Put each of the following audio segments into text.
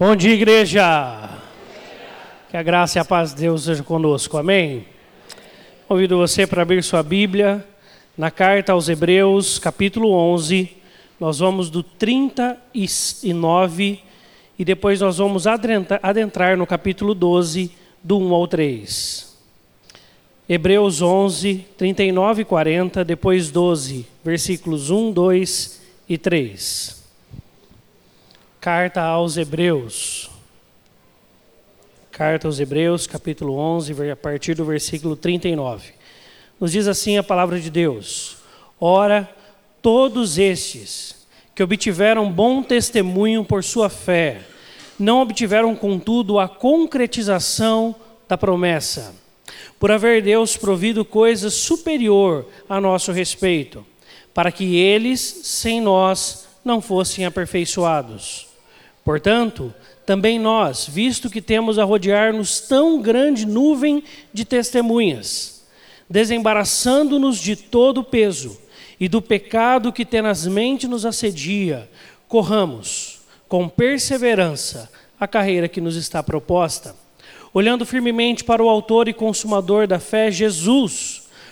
Bom dia, igreja. Que a graça e a paz de Deus seja conosco. Amém. Convido você para abrir sua Bíblia na carta aos Hebreus, capítulo 11. Nós vamos do 39 e depois nós vamos adentrar no capítulo 12, do 1 ao 3. Hebreus 11, 39 e 40, depois 12, versículos 1, 2 e 3. Carta aos Hebreus. Carta aos Hebreus, capítulo 11, a partir do versículo 39. Nos diz assim a palavra de Deus: Ora, todos estes que obtiveram bom testemunho por sua fé, não obtiveram, contudo, a concretização da promessa, por haver Deus provido coisa superior a nosso respeito, para que eles, sem nós, não fossem aperfeiçoados. Portanto, também nós, visto que temos a rodear-nos tão grande nuvem de testemunhas, desembaraçando-nos de todo o peso e do pecado que tenazmente nos assedia, corramos com perseverança a carreira que nos está proposta, olhando firmemente para o Autor e Consumador da fé, Jesus,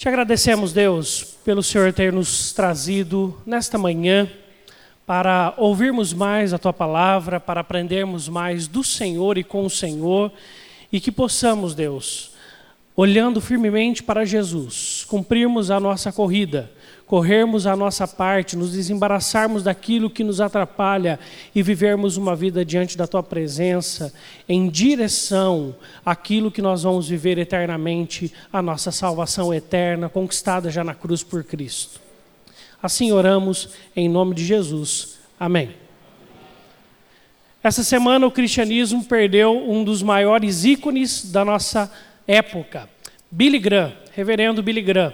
Te agradecemos, Deus, pelo Senhor ter nos trazido nesta manhã para ouvirmos mais a tua palavra, para aprendermos mais do Senhor e com o Senhor, e que possamos, Deus, olhando firmemente para Jesus, cumprirmos a nossa corrida, corrermos a nossa parte, nos desembaraçarmos daquilo que nos atrapalha e vivermos uma vida diante da tua presença, em direção àquilo que nós vamos viver eternamente, a nossa salvação eterna, conquistada já na cruz por Cristo. Assim oramos em nome de Jesus. Amém. Essa semana o cristianismo perdeu um dos maiores ícones da nossa época, Billy Graham, reverendo Billy Graham.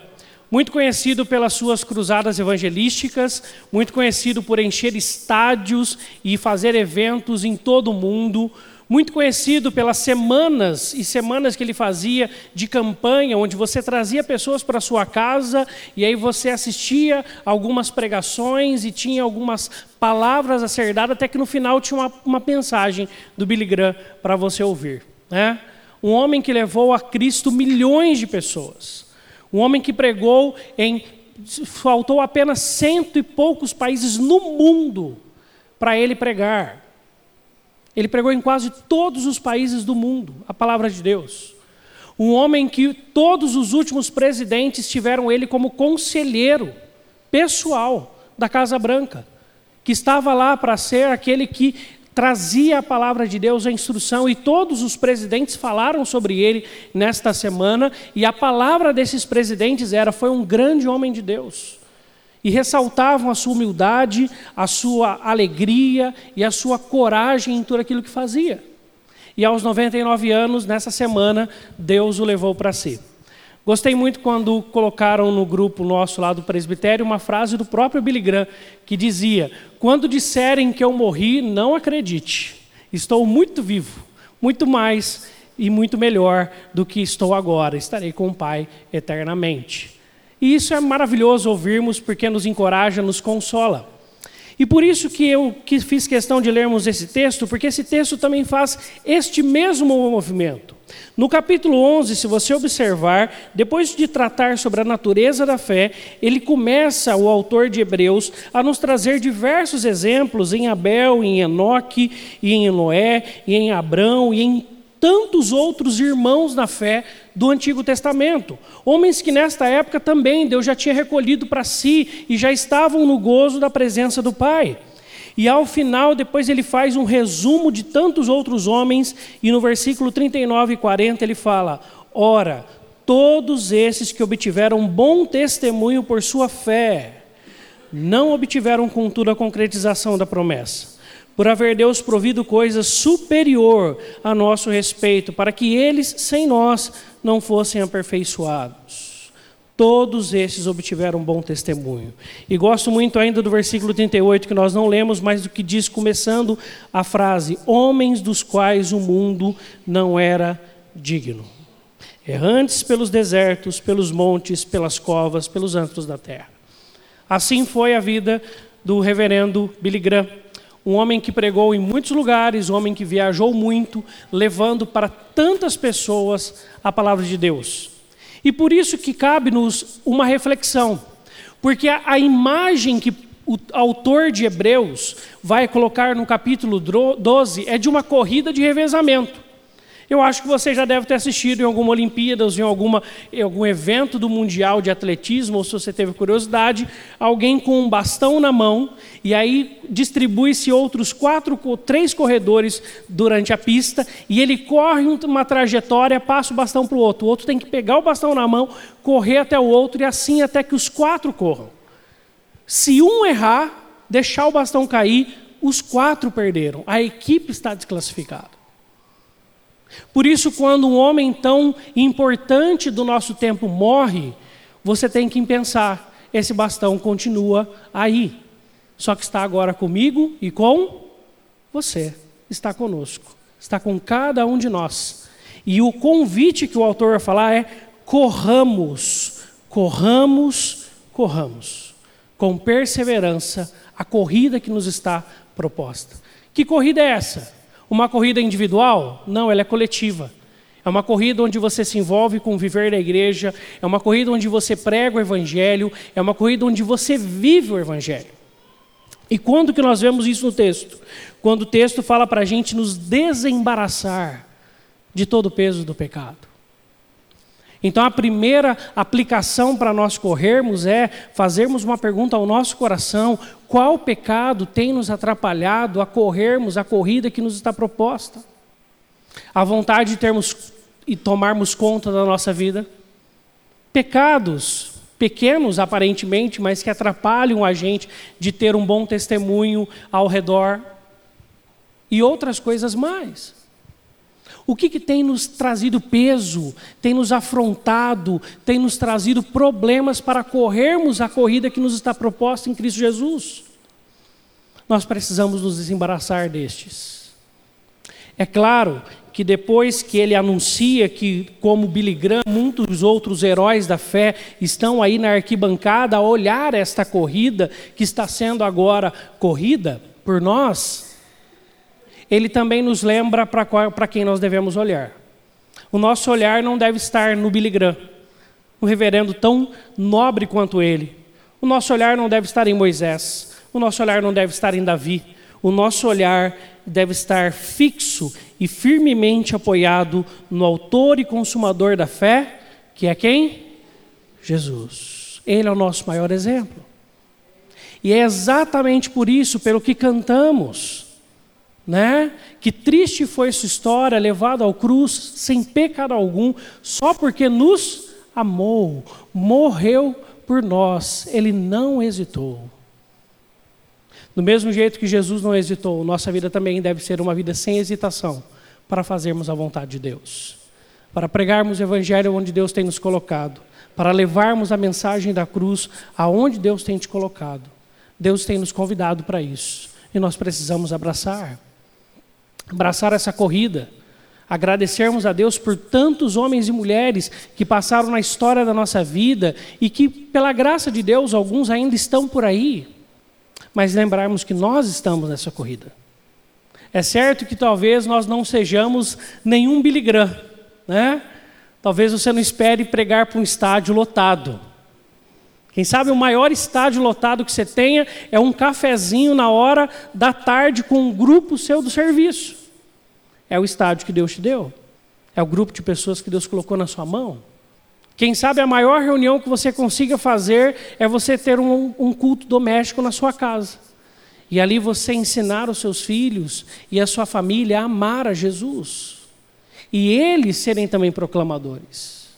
Muito conhecido pelas suas cruzadas evangelísticas, muito conhecido por encher estádios e fazer eventos em todo o mundo, muito conhecido pelas semanas e semanas que ele fazia de campanha, onde você trazia pessoas para sua casa e aí você assistia algumas pregações e tinha algumas palavras a ser dadas, até que no final tinha uma, uma mensagem do Billy Graham para você ouvir. Né? Um homem que levou a Cristo milhões de pessoas. Um homem que pregou em. Faltou apenas cento e poucos países no mundo para ele pregar. Ele pregou em quase todos os países do mundo a palavra de Deus. Um homem que todos os últimos presidentes tiveram ele como conselheiro pessoal da Casa Branca, que estava lá para ser aquele que trazia a palavra de Deus, a instrução, e todos os presidentes falaram sobre ele nesta semana, e a palavra desses presidentes era: foi um grande homem de Deus e ressaltavam a sua humildade, a sua alegria e a sua coragem em tudo aquilo que fazia. E aos 99 anos, nessa semana, Deus o levou para si. Gostei muito quando colocaram no grupo nosso lá do presbitério uma frase do próprio Billy Graham, que dizia: Quando disserem que eu morri, não acredite, estou muito vivo, muito mais e muito melhor do que estou agora, estarei com o Pai eternamente. E isso é maravilhoso ouvirmos porque nos encoraja, nos consola. E por isso que eu fiz questão de lermos esse texto, porque esse texto também faz este mesmo movimento. No capítulo 11, se você observar, depois de tratar sobre a natureza da fé, ele começa, o autor de Hebreus, a nos trazer diversos exemplos em Abel, em Enoque, em Noé, em Abrão, e em tantos outros irmãos na fé do Antigo Testamento. Homens que nesta época também Deus já tinha recolhido para si e já estavam no gozo da presença do Pai. E ao final, depois ele faz um resumo de tantos outros homens, e no versículo 39 e 40 ele fala: Ora, todos esses que obtiveram bom testemunho por sua fé, não obtiveram, contudo, a concretização da promessa por haver Deus provido coisa superior a nosso respeito, para que eles, sem nós, não fossem aperfeiçoados. Todos esses obtiveram bom testemunho. E gosto muito ainda do versículo 38, que nós não lemos, mas do que diz, começando a frase: Homens dos quais o mundo não era digno. Errantes pelos desertos, pelos montes, pelas covas, pelos antros da terra. Assim foi a vida do reverendo Billy Graham um homem que pregou em muitos lugares, um homem que viajou muito, levando para tantas pessoas a palavra de Deus. E por isso que cabe-nos uma reflexão, porque a, a imagem que o autor de Hebreus vai colocar no capítulo 12 é de uma corrida de revezamento. Eu acho que você já deve ter assistido em alguma Olimpíadas, em, alguma, em algum evento do Mundial de Atletismo, ou se você teve curiosidade, alguém com um bastão na mão, e aí distribui-se outros quatro, três corredores durante a pista, e ele corre uma trajetória, passa o bastão para o outro. O outro tem que pegar o bastão na mão, correr até o outro, e assim até que os quatro corram. Se um errar, deixar o bastão cair, os quatro perderam. A equipe está desclassificada. Por isso, quando um homem tão importante do nosso tempo morre, você tem que pensar: esse bastão continua aí, só que está agora comigo e com você, está conosco, está com cada um de nós. E o convite que o autor vai falar é: corramos, corramos, corramos, com perseverança, a corrida que nos está proposta. Que corrida é essa? Uma corrida individual? Não, ela é coletiva. É uma corrida onde você se envolve com o viver da igreja, é uma corrida onde você prega o evangelho, é uma corrida onde você vive o evangelho. E quando que nós vemos isso no texto? Quando o texto fala para a gente nos desembaraçar de todo o peso do pecado. Então, a primeira aplicação para nós corrermos é fazermos uma pergunta ao nosso coração: qual pecado tem nos atrapalhado a corrermos a corrida que nos está proposta? A vontade de termos e tomarmos conta da nossa vida? Pecados pequenos aparentemente, mas que atrapalham a gente de ter um bom testemunho ao redor e outras coisas mais. O que, que tem nos trazido peso, tem nos afrontado, tem nos trazido problemas para corrermos a corrida que nos está proposta em Cristo Jesus? Nós precisamos nos desembaraçar destes. É claro que depois que ele anuncia que, como Billy Graham, muitos outros heróis da fé estão aí na arquibancada a olhar esta corrida que está sendo agora corrida por nós, ele também nos lembra para quem nós devemos olhar. O nosso olhar não deve estar no Billy Graham, um reverendo tão nobre quanto ele. O nosso olhar não deve estar em Moisés. O nosso olhar não deve estar em Davi. O nosso olhar deve estar fixo e firmemente apoiado no Autor e Consumador da fé, que é quem? Jesus. Ele é o nosso maior exemplo. E é exatamente por isso, pelo que cantamos, né? Que triste foi sua história, levado ao cruz sem pecado algum, só porque nos amou, morreu por nós, ele não hesitou. Do mesmo jeito que Jesus não hesitou, nossa vida também deve ser uma vida sem hesitação para fazermos a vontade de Deus, para pregarmos o evangelho onde Deus tem nos colocado, para levarmos a mensagem da cruz aonde Deus tem te colocado. Deus tem nos convidado para isso e nós precisamos abraçar abraçar essa corrida, agradecermos a Deus por tantos homens e mulheres que passaram na história da nossa vida e que, pela graça de Deus, alguns ainda estão por aí, mas lembrarmos que nós estamos nessa corrida. É certo que talvez nós não sejamos nenhum Billy Graham, né? Talvez você não espere pregar para um estádio lotado. Quem sabe o maior estádio lotado que você tenha é um cafezinho na hora da tarde com um grupo seu do serviço. É o estádio que Deus te deu. É o grupo de pessoas que Deus colocou na sua mão. Quem sabe a maior reunião que você consiga fazer é você ter um, um culto doméstico na sua casa. E ali você ensinar os seus filhos e a sua família a amar a Jesus. E eles serem também proclamadores.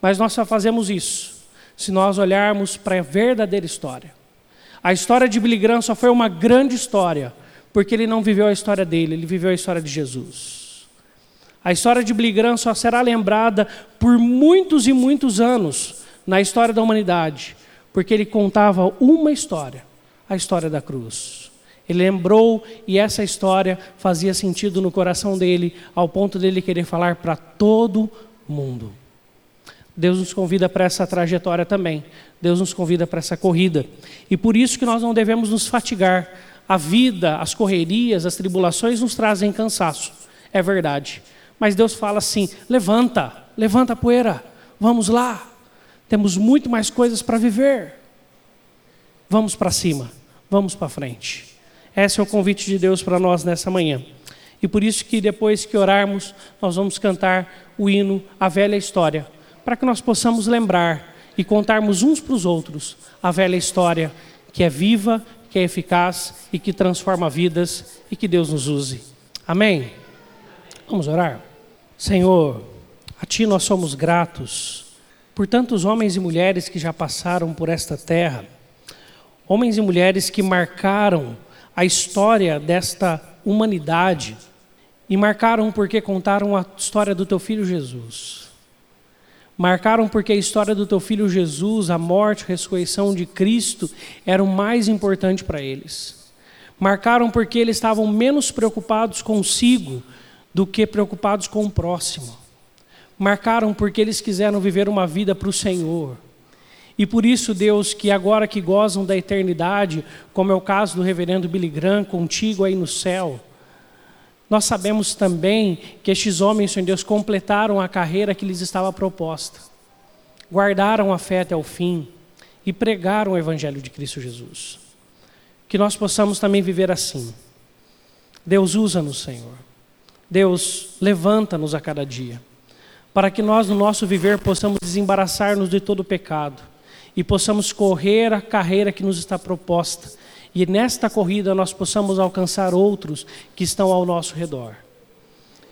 Mas nós só fazemos isso se nós olharmos para a verdadeira história. A história de Billy Graham só foi uma grande história, porque ele não viveu a história dele, ele viveu a história de Jesus. A história de Billy Graham só será lembrada por muitos e muitos anos na história da humanidade, porque ele contava uma história, a história da cruz. Ele lembrou e essa história fazia sentido no coração dele, ao ponto dele querer falar para todo mundo. Deus nos convida para essa trajetória também. Deus nos convida para essa corrida. E por isso que nós não devemos nos fatigar. A vida, as correrias, as tribulações nos trazem cansaço. É verdade. Mas Deus fala assim: levanta, levanta a poeira, vamos lá. Temos muito mais coisas para viver. Vamos para cima, vamos para frente. Esse é o convite de Deus para nós nessa manhã. E por isso que depois que orarmos, nós vamos cantar o hino A Velha História, para que nós possamos lembrar e contarmos uns para os outros a velha história que é viva, que é eficaz e que transforma vidas e que Deus nos use. Amém? Vamos orar? Senhor, a Ti nós somos gratos por tantos homens e mulheres que já passaram por esta terra, homens e mulheres que marcaram a história desta humanidade e marcaram porque contaram a história do teu filho Jesus. Marcaram porque a história do teu filho Jesus, a morte, a ressurreição de Cristo, era o mais importante para eles. Marcaram porque eles estavam menos preocupados consigo do que preocupados com o próximo. Marcaram porque eles quiseram viver uma vida para o Senhor. E por isso, Deus, que agora que gozam da eternidade, como é o caso do reverendo Billy Graham, contigo aí no céu, nós sabemos também que estes homens, Senhor Deus, completaram a carreira que lhes estava proposta, guardaram a fé até o fim e pregaram o Evangelho de Cristo Jesus. Que nós possamos também viver assim. Deus usa-nos, Senhor. Deus levanta-nos a cada dia, para que nós, no nosso viver, possamos desembaraçar-nos de todo o pecado e possamos correr a carreira que nos está proposta. E nesta corrida nós possamos alcançar outros que estão ao nosso redor.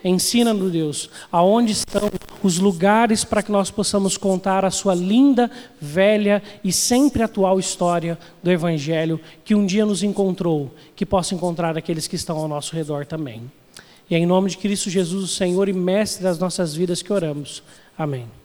Ensina-nos, Deus, aonde estão os lugares para que nós possamos contar a sua linda, velha e sempre atual história do Evangelho que um dia nos encontrou, que possa encontrar aqueles que estão ao nosso redor também. E é em nome de Cristo Jesus, o Senhor e Mestre das nossas vidas, que oramos. Amém.